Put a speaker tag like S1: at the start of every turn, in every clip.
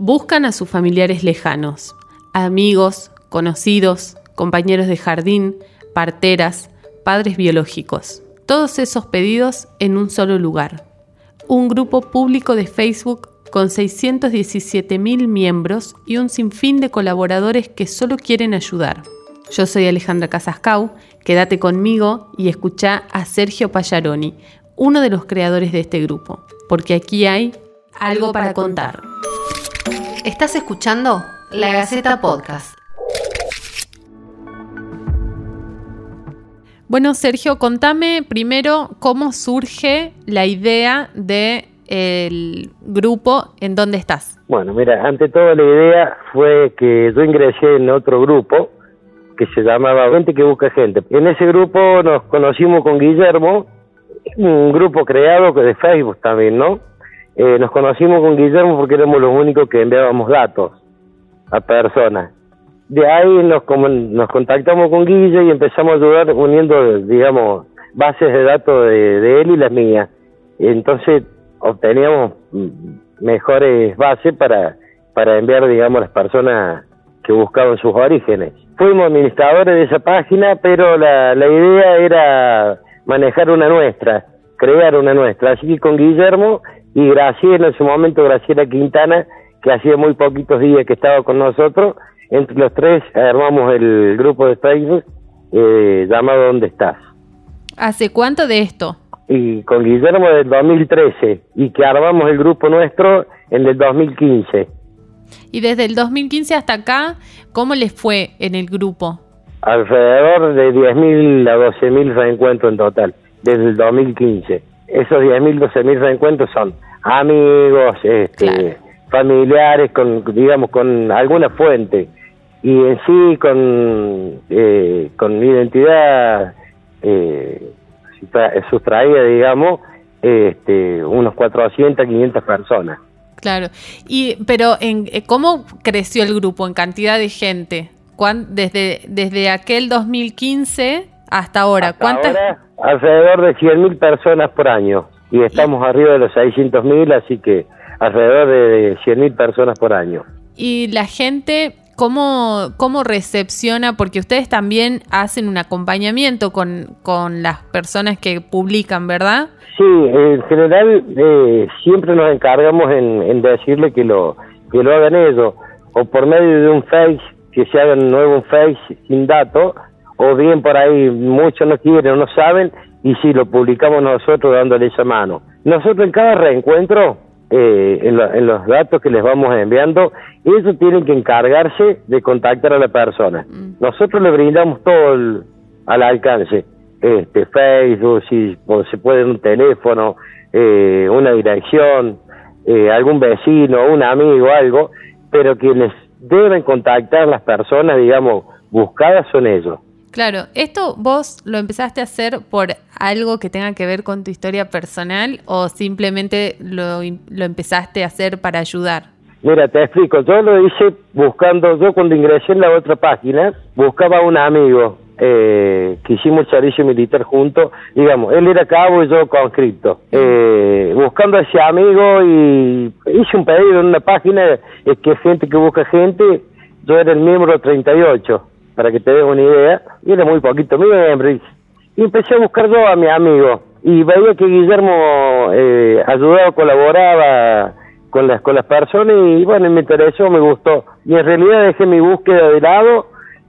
S1: Buscan a sus familiares lejanos, amigos, conocidos, compañeros de jardín, parteras, padres biológicos. Todos esos pedidos en un solo lugar. Un grupo público de Facebook con 617.000 miembros y un sinfín de colaboradores que solo quieren ayudar. Yo soy Alejandra Casascau, quédate conmigo y escucha a Sergio Payaroni, uno de los creadores de este grupo, porque aquí hay algo para contar.
S2: Estás escuchando La Gaceta Podcast.
S1: Bueno, Sergio, contame primero cómo surge la idea de el grupo en dónde estás.
S3: Bueno, mira, ante todo la idea fue que yo ingresé en otro grupo que se llamaba Gente que Busca Gente. En ese grupo nos conocimos con Guillermo, un grupo creado de Facebook también, ¿no? Eh, nos conocimos con Guillermo porque éramos los únicos que enviábamos datos a personas. De ahí nos, nos contactamos con Guille y empezamos a ayudar uniendo, digamos, bases de datos de, de él y las mías. Entonces obteníamos mejores bases para, para enviar, digamos, las personas que buscaban sus orígenes. Fuimos administradores de esa página, pero la, la idea era manejar una nuestra, crear una nuestra. Así que con Guillermo y Graciela, en su momento Graciela Quintana, que hacía muy poquitos días que estaba con nosotros, entre los tres armamos el grupo de Facebook eh, llamado ¿Dónde estás?
S1: ¿Hace cuánto de esto?
S3: y con Guillermo del 2013 y que armamos el grupo nuestro en el 2015.
S1: Y desde el 2015 hasta acá, ¿cómo les fue en el grupo?
S3: Alrededor de 10.000 a 12.000 reencuentros en total, desde el 2015. Esos 10.000, 12.000 reencuentros son amigos, este, familiares, con digamos con alguna fuente y en sí con eh, con identidad eh, sustraía, digamos, este, unos 400, 500 personas.
S1: Claro. Y, pero, en, eh, ¿cómo creció el grupo en cantidad de gente? Desde, desde aquel 2015 hasta ahora, ¿cuántas?
S3: alrededor de 100.000 personas por año. Y estamos arriba de los 600.000, así que alrededor de 100.000 personas por año.
S1: Y la gente ¿Cómo, ¿Cómo recepciona? Porque ustedes también hacen un acompañamiento con, con las personas que publican, ¿verdad?
S3: Sí, en general eh, siempre nos encargamos en, en, decirle que lo, que lo hagan ellos, o por medio de un Face, que se hagan un nuevo Face sin datos, o bien por ahí muchos no quieren o no saben, y si lo publicamos nosotros dándole esa mano. Nosotros en cada reencuentro eh, en, los datos que les vamos enviando, ellos tienen que encargarse de contactar a la persona. Mm. Nosotros le brindamos todo al alcance, este Facebook, si se puede un teléfono, eh, una dirección, eh, algún vecino, un amigo, algo, pero quienes deben contactar las personas, digamos, buscadas son ellos.
S1: Claro, ¿esto vos lo empezaste a hacer por algo que tenga que ver con tu historia personal o simplemente lo, lo empezaste a hacer para ayudar?
S3: Mira, te explico, yo lo hice buscando, yo cuando ingresé en la otra página, buscaba a un amigo eh, que hicimos servicio militar juntos, digamos, él era cabo y yo conscripto, eh, buscando a ese amigo y hice un pedido en una página es que gente que busca gente, yo era el miembro 38 para que te des una idea, y era muy poquito miembro, y, empecé a buscar yo a mi amigo, y veía que Guillermo eh, ayudaba, colaboraba con las, con las personas, y bueno, me interesó, me gustó, y en realidad dejé mi búsqueda de lado,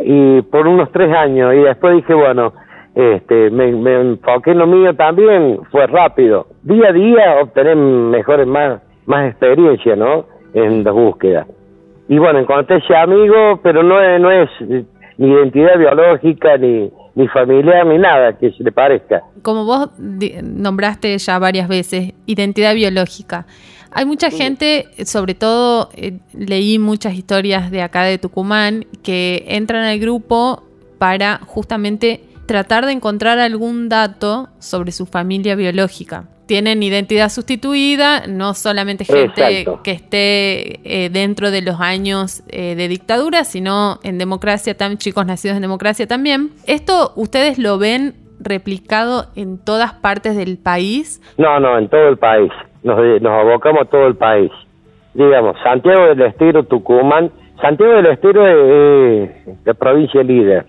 S3: y por unos tres años, y después dije, bueno, este, me, me en lo mío también, fue rápido. Día a día obtener mejores, más, más experiencia, ¿no? En la búsqueda. Y bueno, encontré ese amigo, pero no no es ni identidad biológica, ni, ni familiar, ni nada que se le parezca.
S1: Como vos nombraste ya varias veces, identidad biológica. Hay mucha gente, sobre todo eh, leí muchas historias de acá de Tucumán, que entran al grupo para justamente tratar de encontrar algún dato sobre su familia biológica tienen identidad sustituida, no solamente gente que esté eh, dentro de los años eh, de dictadura, sino en democracia, también chicos nacidos en democracia también. ¿Esto ustedes lo ven replicado en todas partes del país?
S3: No, no, en todo el país. Nos, nos abocamos a todo el país. digamos, Santiago del Estero, Tucumán. Santiago del Estero es, la provincia líder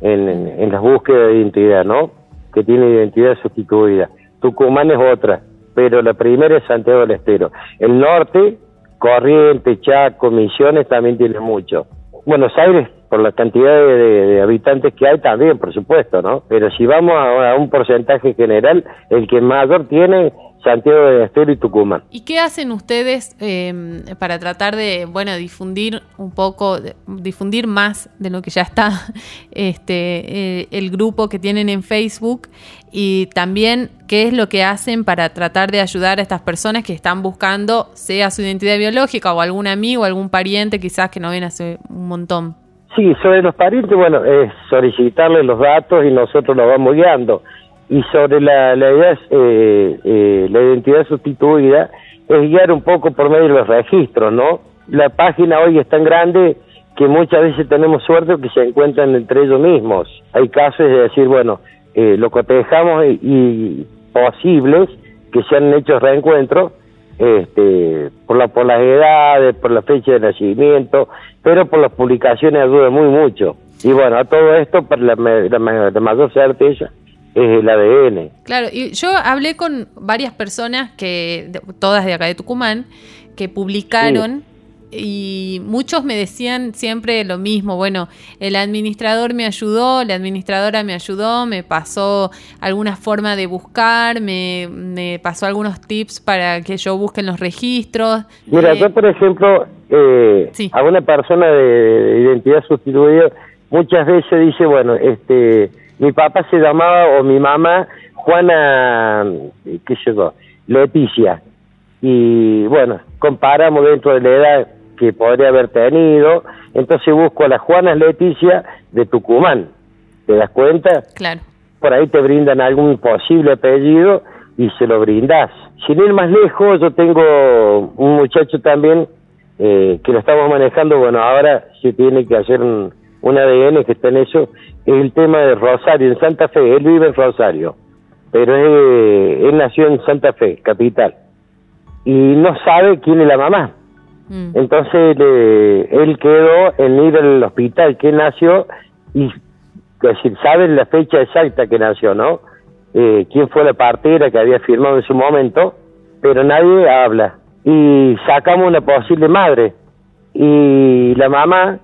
S3: en, en, las búsquedas de identidad, ¿no? Que tiene identidad sustituida. Tucumán es otra, pero la primera es Santiago del Estero. El norte, Corrientes, Chaco, Misiones también tiene mucho. Buenos Aires, por la cantidad de, habitantes que hay también, por supuesto, ¿no? Pero si vamos a, a un porcentaje general, el que mayor tiene Santiago de Estero y Tucumán.
S1: ¿Y qué hacen ustedes eh, para tratar de, bueno, difundir un poco, difundir más de lo que ya está este, eh, el grupo que tienen en Facebook? Y también, ¿qué es lo que hacen para tratar de ayudar a estas personas que están buscando, sea su identidad biológica o algún amigo, algún pariente quizás que no ven hace un montón?
S3: Sí, sobre los parientes, bueno, es solicitarles los datos y nosotros los vamos guiando y sobre la, la, idea, eh, eh, la identidad sustituida es guiar un poco por medio de los registros, ¿no? La página hoy es tan grande que muchas veces tenemos suerte que se encuentran entre ellos mismos. Hay casos de decir, bueno, eh, lo cotejamos y, y, posibles que se han hecho reencuentros este, por, la, por las edades, por la fecha de nacimiento, pero por las publicaciones ayuda muy mucho. Y bueno, a todo esto, para la, la, la mayor certeza, es el ADN.
S1: Claro, y yo hablé con varias personas que, todas de acá de Tucumán, que publicaron y muchos me decían siempre lo mismo, bueno, el administrador me ayudó, la administradora me ayudó, me pasó alguna forma de buscar, me, pasó algunos tips para que yo busque en los registros.
S3: Mira, yo por ejemplo, eh, a una persona de identidad sustituida muchas veces dice, bueno, este mi papá se llamaba, o mi mamá, Juana, qué sé yo, Leticia. Y bueno, comparamos dentro de la edad que podría haber tenido, entonces busco a la Juana Leticia de Tucumán. ¿Te das cuenta?
S1: Claro.
S3: Por ahí te brindan algún posible apellido y se lo brindas. Sin ir más lejos, yo tengo un muchacho también eh, que lo estamos manejando, bueno, ahora se tiene que hacer un, un ADN que está en eso, es el tema de Rosario, en Santa Fe. Él vive en Rosario, pero él, nació en Santa Fe, capital, y no sabe quién es la mamá. Mm. Entonces él quedó en ir al hospital que nació y decir, sabe la fecha exacta que nació, ¿no? Eh, quién fue la partera que había firmado en su momento, pero nadie habla. Y sacamos una posible madre. Y la mamá,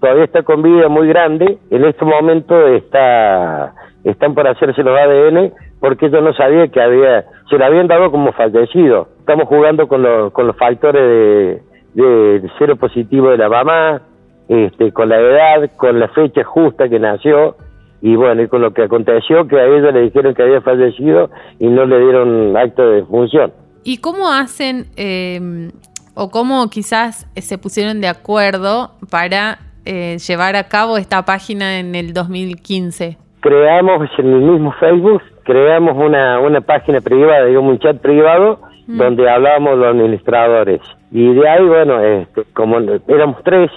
S3: todavía está con vida muy grande, en este momento está están por hacerse los ADN porque yo no sabía que había, se lo habían dado como fallecido. Estamos jugando con, los con los factores de, cero positivo de la mamá, este, con la edad, con la fecha justa que nació y bueno, y con lo que aconteció que a ella le dijeron que había fallecido y no le dieron acto de función.
S1: ¿Y cómo hacen eh, o cómo quizás se pusieron de acuerdo para eh, llevar a cabo esta página en el 2015?
S3: Creamos en el mismo Facebook, creamos una, una página privada, digamos un chat privado, mm. donde hablábamos los administradores. Y de ahí, bueno, este, como éramos tres,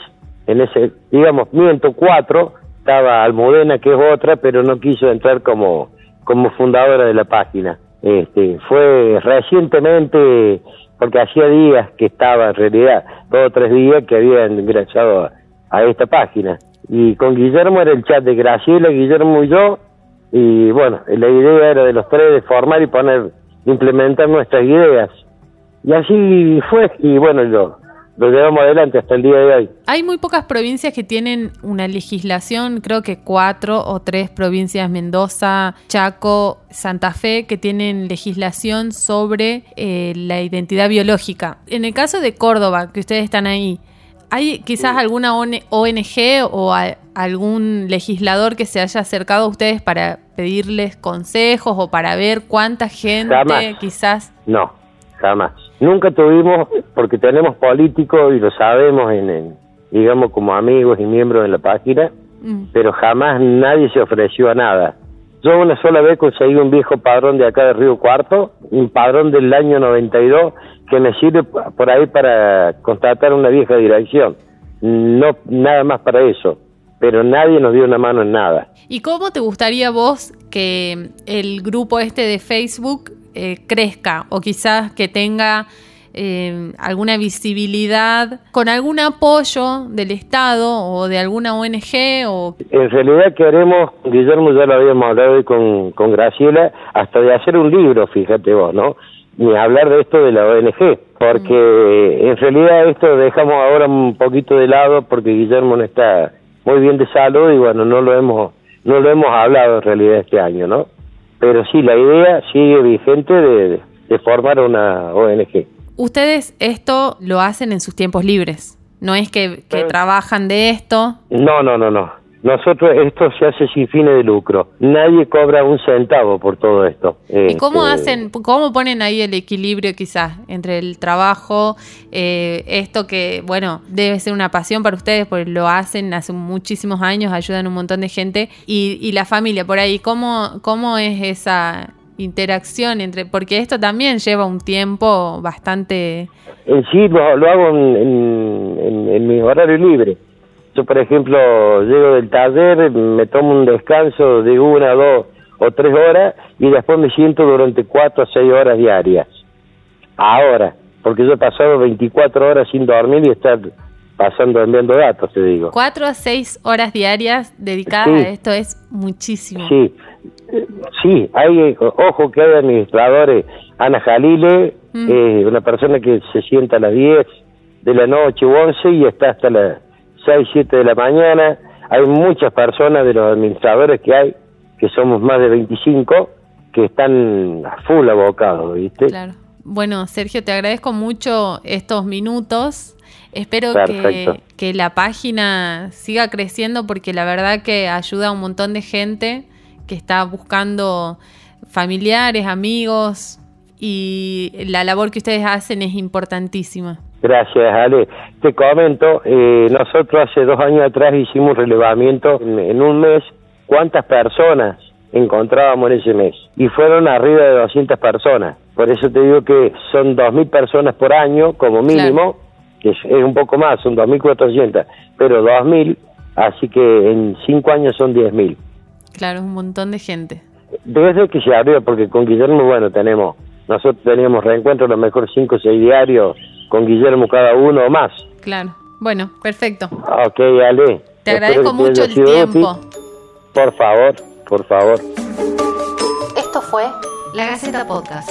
S3: en ese, digamos, miento, cuatro, estaba Almudena, que es otra, pero no quiso entrar como, como fundadora de la página. Este, fue recientemente, porque hacía días que estaba, en realidad, dos o tres días que había ingresado a esta página. Y con Guillermo era el chat de Graciela, Guillermo y yo, y bueno, la idea era de los tres de formar y poner, implementar nuestras ideas. Y así fue, y bueno, lo, lo llevamos adelante hasta el día de hoy.
S1: Hay muy pocas provincias que tienen una legislación, creo que cuatro o tres provincias, Mendoza, Chaco, Santa Fe, que tienen legislación sobre eh, la identidad biológica. En el caso de Córdoba, que ustedes están ahí, ¿Hay quizás alguna ONG o algún legislador que se haya acercado a ustedes para pedirles consejos o para ver cuánta gente quizás?
S3: No, jamás. Nunca tuvimos, porque tenemos políticos y lo sabemos, en, digamos, como amigos y miembros de la página, mm. pero jamás nadie se ofreció a nada. Yo una sola vez conseguí un viejo padrón de acá de Río Cuarto, un padrón del año 92, que me sirve por ahí para constatar una vieja dirección. No, nada más para eso. Pero nadie nos dio una mano en nada.
S1: ¿Y cómo te gustaría vos que el grupo este de Facebook eh, crezca? O quizás que tenga eh, alguna visibilidad con algún apoyo del Estado o de alguna ONG o
S3: En realidad queremos, Guillermo ya lo habíamos hablado hoy con, con Graciela, hasta de hacer un libro, fíjate vos, ¿no? Ni hablar de esto de la ONG, porque en realidad esto dejamos ahora un poquito de lado porque Guillermo no está muy bien de salud y bueno, no lo hemos no lo hemos hablado en realidad este año, ¿no? Pero sí, la idea sigue vigente de, de formar una ONG.
S1: Ustedes esto lo hacen en sus tiempos libres. No es que, que trabajan de esto.
S3: No, no, no, no. Nosotros esto se hace sin fines de lucro. Nadie cobra un centavo por todo esto.
S1: ¿Y cómo
S3: Este,
S1: hacen, cómo ponen ahí el equilibrio quizás entre el trabajo, eh, esto que, bueno, debe ser una pasión para ustedes porque lo hacen hace muchísimos años, ayudan a un montón de gente, y, y la familia por ahí, ¿cómo, cómo es esa interacción entre, porque esto también lleva un tiempo bastante,
S3: En sí lo, lo hago en, en, en- en mi horario libre. Yo, por ejemplo, llego del taller, me tomo un descanso de una, dos o tres horas y después me siento durante cuatro o seis horas diarias. Ahora, porque yo he pasado 24 horas sin dormir y estar pasando enviando datos, te digo.
S1: cuatro a seis horas diarias dedicadas
S3: Sí.
S1: a esto es muchísimo.
S3: Sí, Eh, sí, hay, ojo que hay administradores, Ana Jalile,
S1: Mm.
S3: eh, una persona que se sienta a las 10 de la noche u 11 y está hasta las 6, 7 de la mañana. Hay muchas personas de los administradores que hay, que somos más de 25, que están a full abocados, ¿viste?
S1: Claro. Bueno, Sergio, te agradezco mucho estos minutos. Espero que, que la página siga creciendo porque la verdad que ayuda a un montón de gente que está buscando familiares, amigos y la labor que ustedes hacen es importantísima.
S3: Gracias, Ale. Te comento, eh, nosotros hace dos años atrás hicimos un relevamiento en, en un mes, cuántas personas encontrábamos en ese mes. Y fueron arriba de 200 personas. Por eso te digo que son 2.000 personas por año como mínimo, que es, es un poco más, son 2.400, pero 2.000, así que en cinco años son 10.000.
S1: Claro, es un montón de gente.
S3: Desde que se abrió, porque con Guillermo, bueno, tenemos, nosotros teníamos reencuentros, a lo mejor cinco o seis diarios, con Guillermo cada uno o más.
S1: Claro. Bueno, perfecto.
S3: Ok, Ale.
S1: Te agradezco mucho el
S3: sido
S1: tiempo.
S3: útil. Por favor, por favor.
S2: Esto fue La Gaceta Podcast.